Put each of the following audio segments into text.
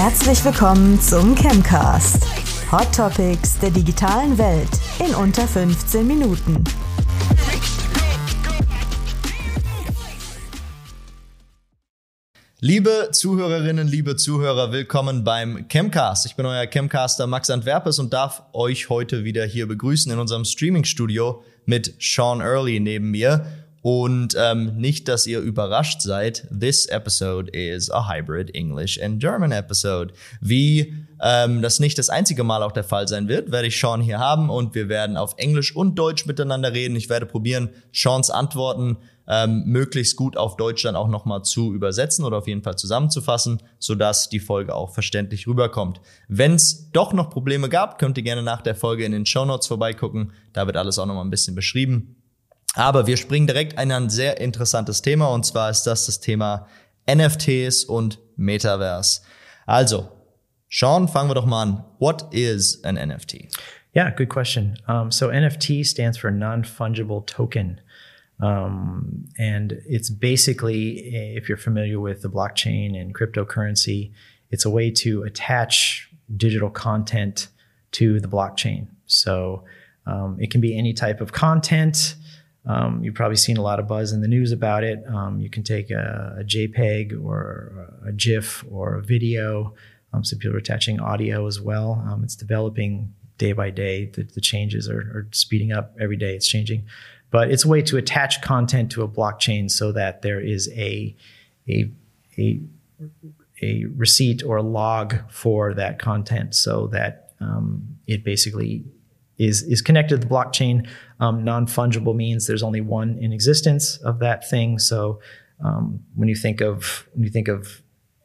Herzlich willkommen zum Chemcast. Hot Topics der digitalen Welt in unter 15 Minuten. Liebe Zuhörerinnen, liebe Zuhörer, willkommen beim Chemcast. Ich bin euer Chemcaster Max Antwerpes und darf euch heute wieder hier begrüßen in unserem Streaming-Studio mit Sean Early neben mir. Und ähm, nicht, dass ihr überrascht seid, this episode is a hybrid English and German episode. Wie ähm, das nicht das einzige Mal auch der Fall sein wird, werde ich Sean hier haben und wir werden auf Englisch und Deutsch miteinander reden. Ich werde probieren, Seans Antworten ähm, möglichst gut auf Deutsch dann auch nochmal zu übersetzen oder auf jeden Fall zusammenzufassen, sodass die Folge auch verständlich rüberkommt. Wenn es doch noch Probleme gab, könnt ihr gerne nach der Folge in den Show Notes vorbeigucken. Da wird alles auch nochmal ein bisschen beschrieben. Aber wir springen direkt in ein sehr interessantes Thema und zwar ist das das Thema NFTs und Metaverse. Also, Sean, fangen wir doch mal an. What is an NFT? Yeah, good question. Um, so NFT stands for non-fungible token. Um, and it's basically, if you're familiar with the blockchain and cryptocurrency, it's a way to attach digital content to the blockchain. So um, it can be any type of content. Um, you've probably seen a lot of buzz in the news about it. Um, you can take a, a, JPEG or a GIF or a video. Um, some people are attaching audio as well. Um, it's developing day by day. The, the changes are, are, speeding up every day. It's changing, but it's a way to attach content to a blockchain so that there is a a a, a receipt or a log for that content, so that um, it basically is is connected to the blockchain. Um, non fungible means there's only one in existence of that thing. So um, when you think of when you think of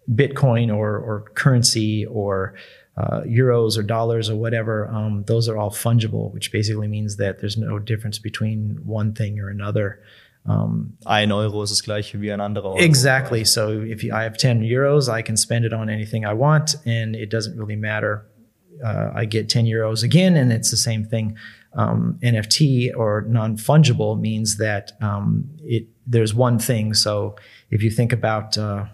Bitcoin or or currency or uh, euros or dollars or whatever, um, those are all fungible, which basically means that there's no difference between one thing or another. Um, ein Euro ist das gleiche wie ein anderer Euro. Exactly. So if you, I have 10 euros, I can spend it on anything I want, and it doesn't really matter uh, I get 10 euros again, and it's the same thing. Um, NFT or non fungible means that um, it there's one thing. So if you think about uh,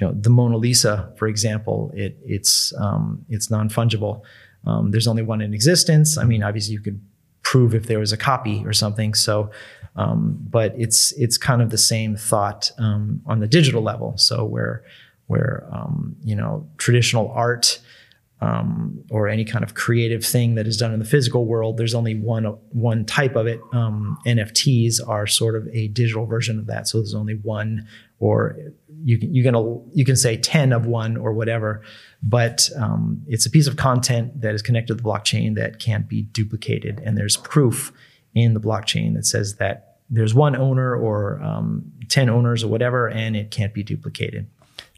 you know the Mona Lisa, for example, it it's um, it's non fungible. Um, there's only one in existence. I mean, obviously you could prove if there was a copy or something. So, um, but it's it's kind of the same thought um, on the digital level. So where where you know traditional art um, or any kind of creative thing that is done in the physical world. There's only one one type of it. Um, NFTs are sort of a digital version of that. So there's only one, or you can you can you can say ten of one or whatever. But um, it's a piece of content that is connected to the blockchain that can't be duplicated, and there's proof in the blockchain that says that there's one owner or um, ten owners or whatever, and it can't be duplicated.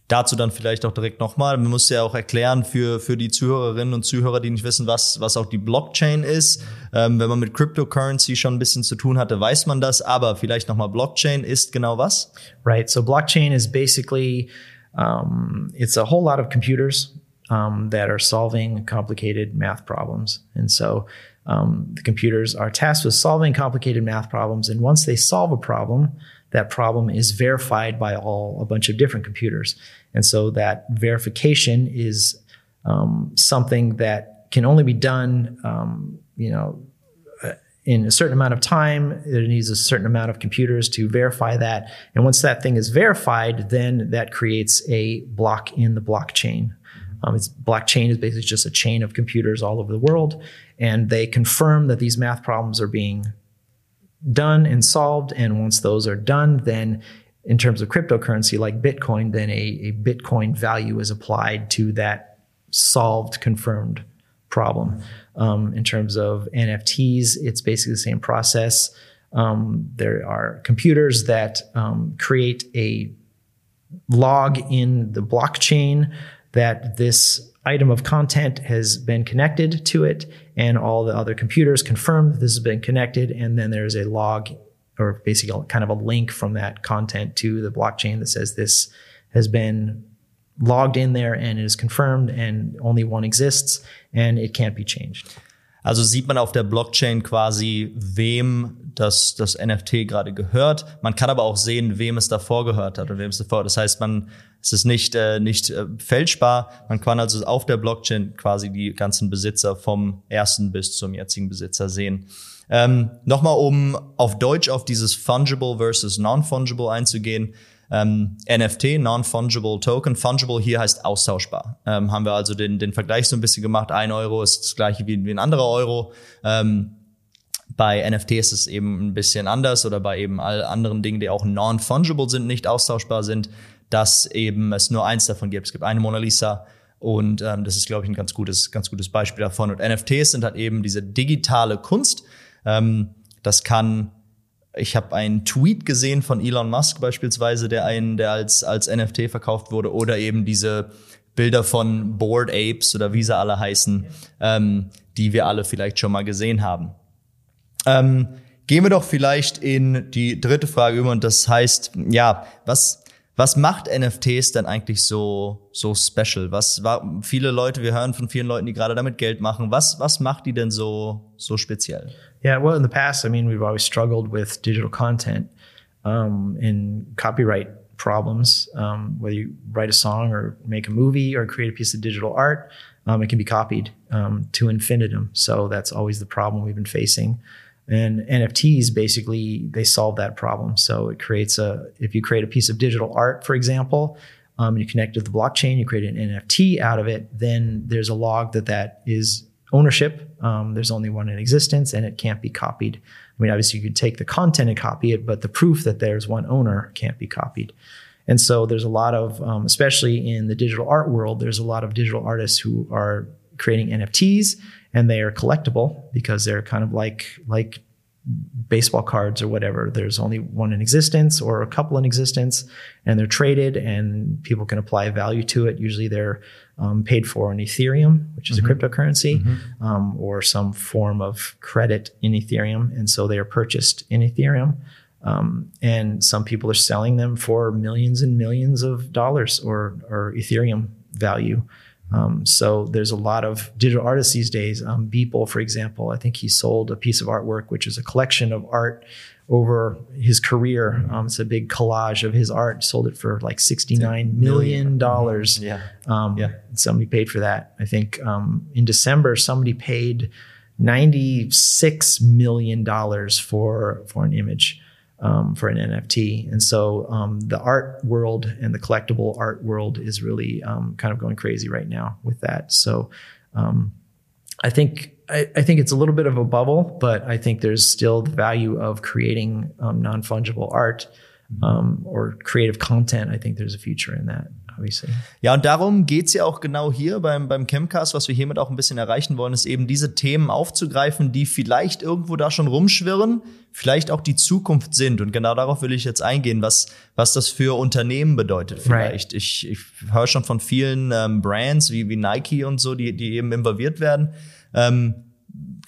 Dazu dann vielleicht auch direkt nochmal. Man muss ja auch erklären für, für die Zuhörerinnen und Zuhörer, die nicht wissen, was, was auch die Blockchain ist. Ähm, wenn man mit Cryptocurrency schon ein bisschen zu tun hatte, weiß man das. Aber vielleicht nochmal Blockchain ist genau was? Right. So Blockchain is basically, um, it's a whole lot of computers um, that are solving complicated math problems. And so um, the computers are tasked with solving complicated math problems. And once they solve a problem, that problem is verified by all a bunch of different computers. And so that verification is um, something that can only be done, um, you know, uh, in a certain amount of time. It needs a certain amount of computers to verify that. And once that thing is verified, then that creates a block in the blockchain. Um, it's blockchain is basically just a chain of computers all over the world, and they confirm that these math problems are being done and solved. And once those are done, then in terms of cryptocurrency like Bitcoin, then a, a Bitcoin value is applied to that solved, confirmed problem. Um, in terms of NFTs, it's basically the same process. Um, there are computers that um, create a log in the blockchain that this item of content has been connected to it, and all the other computers confirm that this has been connected, and then there's a log or basically kind of a link from that content to the blockchain that says this has been logged in there and it is confirmed and only one exists and it can't be changed. Also sieht man auf der Blockchain quasi, wem das, das NFT gerade gehört. Man kann aber auch sehen, wem es davor gehört hat und wem es davor. Das heißt, man es ist nicht äh, nicht äh, fälschbar. Man kann also auf der Blockchain quasi die ganzen Besitzer vom ersten bis zum jetzigen Besitzer sehen. Ähm, Nochmal, um auf Deutsch auf dieses fungible versus non-fungible einzugehen. Ähm, NFT, Non-Fungible Token. Fungible hier heißt austauschbar. Ähm, haben wir also den, den Vergleich so ein bisschen gemacht. Ein Euro ist das gleiche wie, wie ein anderer Euro. Ähm, bei NFT ist es eben ein bisschen anders oder bei eben all anderen Dingen, die auch non-fungible sind, nicht austauschbar sind, dass eben es nur eins davon gibt. Es gibt eine Mona Lisa und ähm, das ist, glaube ich, ein ganz gutes, ganz gutes Beispiel davon. Und NFTs sind halt eben diese digitale Kunst. Ähm, das kann ich habe einen Tweet gesehen von Elon Musk beispielsweise, der einen, der als, als NFT verkauft wurde, oder eben diese Bilder von Bored Apes oder wie sie alle heißen, ähm, die wir alle vielleicht schon mal gesehen haben. Ähm, gehen wir doch vielleicht in die dritte Frage über und das heißt, ja, was, was macht NFTs denn eigentlich so, so special? Was war, viele Leute, wir hören von vielen Leuten, die gerade damit Geld machen. Was, was macht die denn so, so speziell? Yeah, well, in the past, I mean, we've always struggled with digital content um, in copyright problems. Um, whether you write a song or make a movie or create a piece of digital art, um, it can be copied um, to infinitum. So that's always the problem we've been facing. And NFTs basically they solve that problem. So it creates a if you create a piece of digital art, for example, um, you connect to the blockchain, you create an NFT out of it, then there's a log that that is ownership. Um, there's only one in existence, and it can't be copied. I mean, obviously, you could take the content and copy it, but the proof that there's one owner can't be copied. And so there's a lot of, um, especially in the digital art world, there's a lot of digital artists who are creating NFTs and they are collectible because they're kind of like like baseball cards or whatever. There's only one in existence or a couple in existence, and they're traded, and people can apply value to it. Usually, they're um, paid for in Ethereum, which is mm-hmm. a cryptocurrency, mm-hmm. um, or some form of credit in Ethereum, and so they are purchased in Ethereum. Um, and some people are selling them for millions and millions of dollars or, or Ethereum value. Um, so there's a lot of digital artists these days. Um, Beeple, for example, I think he sold a piece of artwork, which is a collection of art over his career. Um, it's a big collage of his art. Sold it for like sixty-nine million dollars. Yeah, um, yeah. Somebody paid for that. I think um, in December somebody paid ninety-six million dollars for for an image um, for an NFT. And so um, the art world and the collectible art world is really um, kind of going crazy right now with that. So um, I think I, I, think it's a little bit of a bubble, but I think there's still the value of creating um, non fungible art mm-hmm. um, or creative content. I think there's a future in that. Obviously. Ja, und darum geht's ja auch genau hier beim, beim Chemcast. Was wir hiermit auch ein bisschen erreichen wollen, ist eben diese Themen aufzugreifen, die vielleicht irgendwo da schon rumschwirren, vielleicht auch die Zukunft sind. Und genau darauf will ich jetzt eingehen, was, was das für Unternehmen bedeutet vielleicht. Right. Ich, ich höre schon von vielen ähm, Brands wie, wie Nike und so, die, die eben involviert werden. Ähm,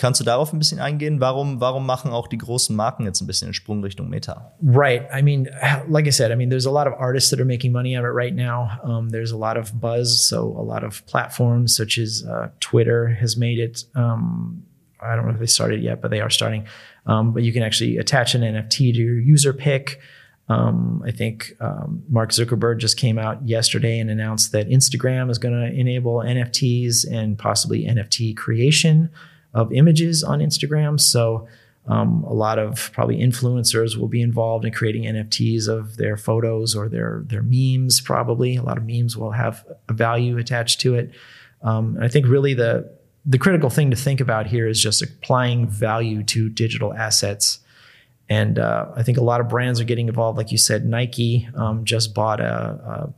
Kannst du darauf ein bisschen eingehen? Warum, warum machen auch die großen Marken jetzt ein bisschen den Sprung Richtung Meta? Right. I mean, like I said, I mean, there's a lot of artists that are making money out of it right now. Um, there's a lot of buzz. So a lot of platforms such as uh, Twitter has made it. Um, I don't know if they started yet, but they are starting. Um, but you can actually attach an NFT to your user pic. Um, I think um, Mark Zuckerberg just came out yesterday and announced that Instagram is going to enable NFTs and possibly NFT creation of images on Instagram. So um, a lot of probably influencers will be involved in creating NFTs of their photos or their their memes. Probably a lot of memes will have a value attached to it. Um, and I think really the the critical thing to think about here is just applying value to digital assets. And uh, I think a lot of brands are getting involved. Like you said, Nike um, just bought a,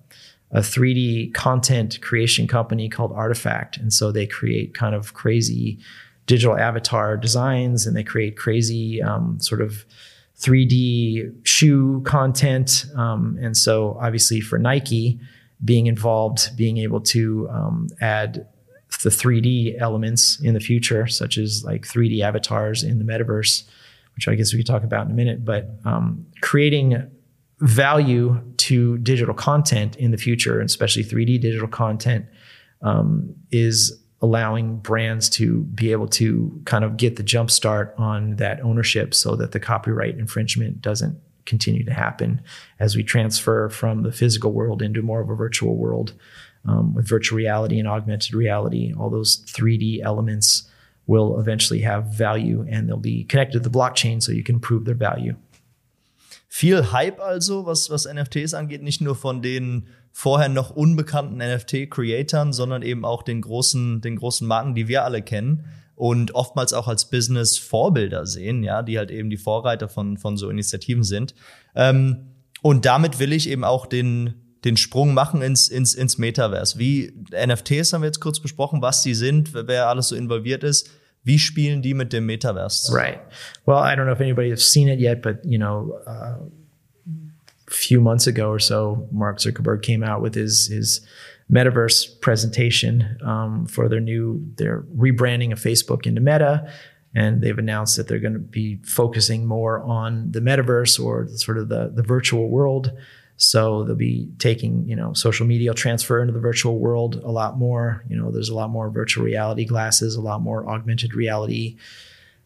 a, a 3D content creation company called Artifact, and so they create kind of crazy digital avatar designs and they create crazy um, sort of 3D shoe content. Um, and so, obviously, for Nike, being involved, being able to um, add the 3D elements in the future, such as like 3D avatars in the metaverse, which I guess we could talk about in a minute, but um, creating value to digital content in the future, and especially 3D digital content, um, is allowing brands to be able to kind of get the jump start on that ownership so that the copyright infringement doesn't continue to happen as we transfer from the physical world into more of a virtual world um, with virtual reality and augmented reality. All those 3D elements will eventually have value and they'll be connected to the blockchain so you can prove their value. Viel Hype also, was, was NFTs angeht, nicht nur von den vorher noch unbekannten NFT-Creatoren, sondern eben auch den großen, den großen Marken, die wir alle kennen und oftmals auch als Business-Vorbilder sehen, ja, die halt eben die Vorreiter von, von so Initiativen sind. Ähm, und damit will ich eben auch den, den Sprung machen ins, ins, ins Metaverse. Wie NFTs haben wir jetzt kurz besprochen, was die sind, wer alles so involviert ist. Wie spielen die mit dem Metaverse? Right. Well, I don't know if anybody has seen it yet, but you know, uh, few months ago or so, Mark Zuckerberg came out with his his metaverse presentation um, for their new they're rebranding of Facebook into Meta, and they've announced that they're going to be focusing more on the metaverse or sort of the the virtual world. So they'll be taking, you know, social media transfer into the virtual world a lot more. You know, there's a lot more virtual reality glasses, a lot more augmented reality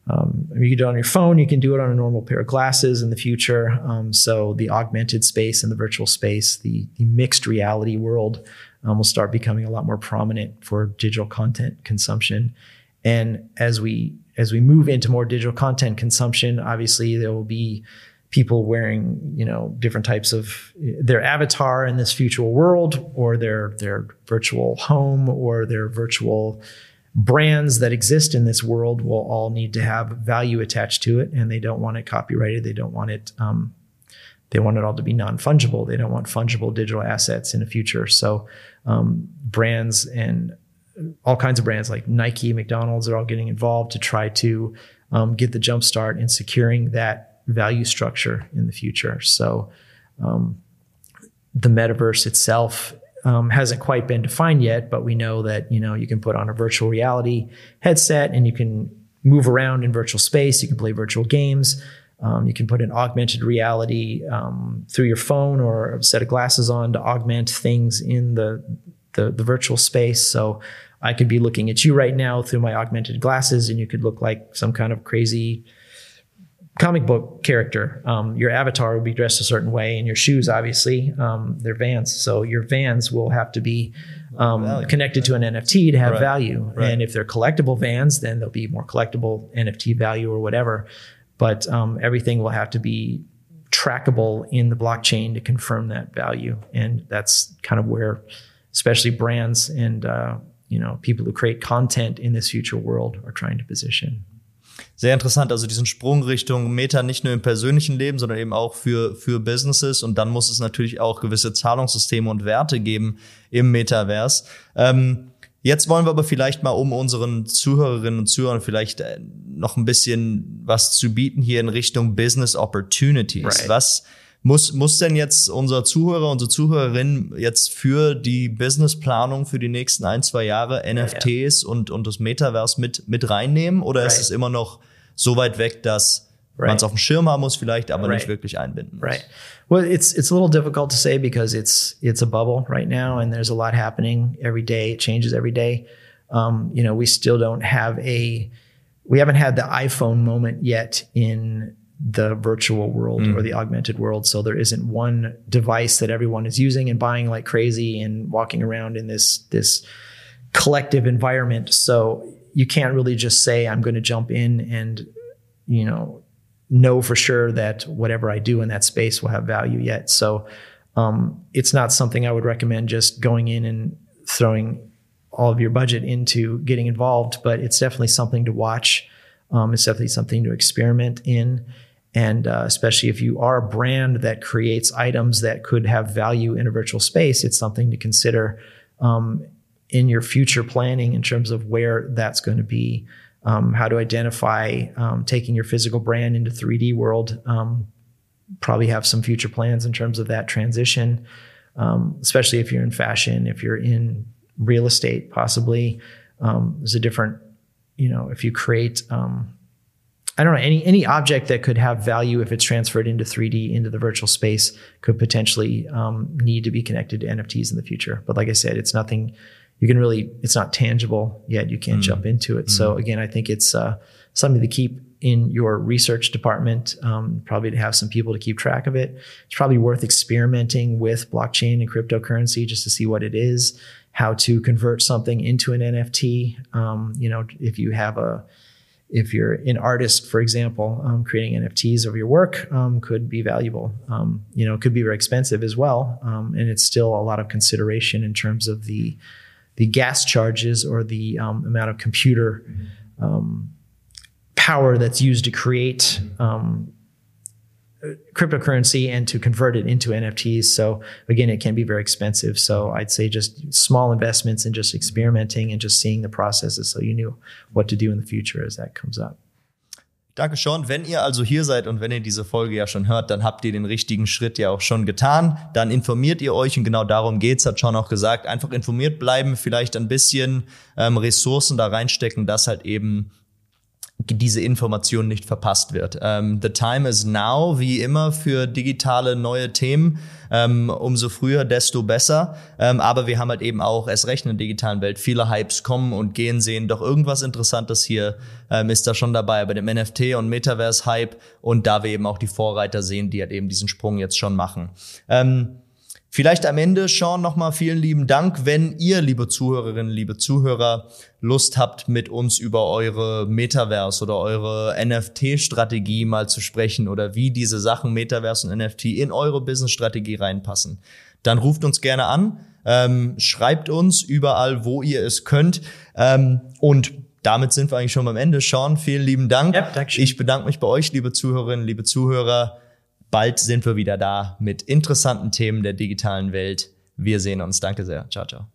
um, you can do it on your phone. You can do it on a normal pair of glasses in the future. Um, so the augmented space and the virtual space, the, the mixed reality world, um, will start becoming a lot more prominent for digital content consumption. And as we as we move into more digital content consumption, obviously there will be people wearing you know different types of their avatar in this future world, or their their virtual home, or their virtual brands that exist in this world will all need to have value attached to it, and they don't want it copyrighted. They don't want it. Um, they want it all to be non fungible. They don't want fungible digital assets in the future. So, um, brands and all kinds of brands like Nike, McDonald's are all getting involved to try to um, get the jump start in securing that value structure in the future. So, um, the metaverse itself um, hasn't quite been defined yet, but we know that you know you can put on a virtual reality headset and you can move around in virtual space. You can play virtual games. Um, you can put an augmented reality um, through your phone or a set of glasses on to augment things in the, the, the virtual space. So I could be looking at you right now through my augmented glasses, and you could look like some kind of crazy comic book character. Um, your avatar will be dressed a certain way, and your shoes, obviously, um, they're Vans. So your Vans will have to be um, connected to an NFT to have right. value. Right. And if they're collectible Vans, then they'll be more collectible NFT value or whatever. But um, everything will have to be trackable in the blockchain to confirm that value, and that's kind of where, especially brands and uh, you know people who create content in this future world are trying to position. Sehr interessant. Also diesen Sprung Richtung Meta nicht nur im persönlichen Leben, sondern eben auch für, für Businesses. Und dann muss es natürlich auch gewisse Zahlungssysteme und Werte geben im Metaverse. Ähm, jetzt wollen wir aber vielleicht mal, um unseren Zuhörerinnen und Zuhörern vielleicht äh, noch ein bisschen was zu bieten hier in Richtung Business Opportunities. Right. Was muss, muss denn jetzt unser Zuhörer, unsere Zuhörerin jetzt für die Businessplanung für die nächsten ein, zwei Jahre NFTs ja. und, und das Metaverse mit, mit reinnehmen? Oder right. ist es immer noch so weit weg, dass right. man es auf dem Schirm haben muss vielleicht, aber right. nicht wirklich einbinden muss? Right. Well, it's, it's a little difficult to say because it's, it's a bubble right now and there's a lot happening every day. It changes every day. Um, you know, we still don't have a, we haven't had the iPhone moment yet in the virtual world mm. or the augmented world. So there isn't one device that everyone is using and buying like crazy and walking around in this this collective environment. So you can't really just say I'm going to jump in and you know know for sure that whatever I do in that space will have value yet. So um, it's not something I would recommend just going in and throwing all of your budget into getting involved, but it's definitely something to watch. Um, it's definitely something to experiment in. And uh, especially if you are a brand that creates items that could have value in a virtual space, it's something to consider um, in your future planning in terms of where that's going to be. Um, how to identify um, taking your physical brand into 3D world. Um, probably have some future plans in terms of that transition, um, especially if you're in fashion, if you're in real estate, possibly. Um, there's a different, you know, if you create I don't know any any object that could have value if it's transferred into 3D into the virtual space could potentially um, need to be connected to NFTs in the future. But like I said, it's nothing you can really it's not tangible yet. You can't Mm. jump into it. So again, I think it's uh, something to keep in your research department. Um, probably to have some people to keep track of it. It's probably worth experimenting with blockchain and cryptocurrency just to see what it is, how to convert something into an NFT. Um, you know, if you have a if you're an artist, for example, um, creating NFTs of your work um, could be valuable. Um, you know, it could be very expensive as well, um, and it's still a lot of consideration in terms of the the gas charges or the um, amount of computer um, power that's used to create um, cryptocurrency and to convert it into NFTs. So again, it can be very expensive. So I'd say just small investments and just experimenting and just seeing the processes so you knew what to do in the future as that comes up. Danke, Sean. Wenn ihr also hier seid und wenn ihr diese Folge ja schon hört, dann habt ihr den richtigen Schritt ja auch schon getan. Dann informiert ihr euch und genau darum geht's, hat Sean auch gesagt. Einfach informiert bleiben, vielleicht ein bisschen ähm, Ressourcen da reinstecken, dass halt eben diese Information nicht verpasst wird. Ähm, the time is now, wie immer, für digitale neue Themen. Ähm, umso früher, desto besser. Ähm, aber wir haben halt eben auch erst recht in der digitalen Welt viele Hypes kommen und gehen sehen. Doch irgendwas Interessantes hier ähm, ist da schon dabei bei dem NFT und Metaverse-Hype und da wir eben auch die Vorreiter sehen, die halt eben diesen Sprung jetzt schon machen. Ähm, Vielleicht am Ende, Sean, nochmal vielen lieben Dank. Wenn ihr, liebe Zuhörerinnen, liebe Zuhörer, Lust habt, mit uns über eure Metaverse oder eure NFT-Strategie mal zu sprechen oder wie diese Sachen Metaverse und NFT in eure Business-Strategie reinpassen, dann ruft uns gerne an, ähm, schreibt uns überall, wo ihr es könnt. Ähm, und damit sind wir eigentlich schon beim Ende. Sean, vielen lieben Dank. Ja, ich bedanke mich bei euch, liebe Zuhörerinnen, liebe Zuhörer. Bald sind wir wieder da mit interessanten Themen der digitalen Welt. Wir sehen uns. Danke sehr. Ciao, ciao.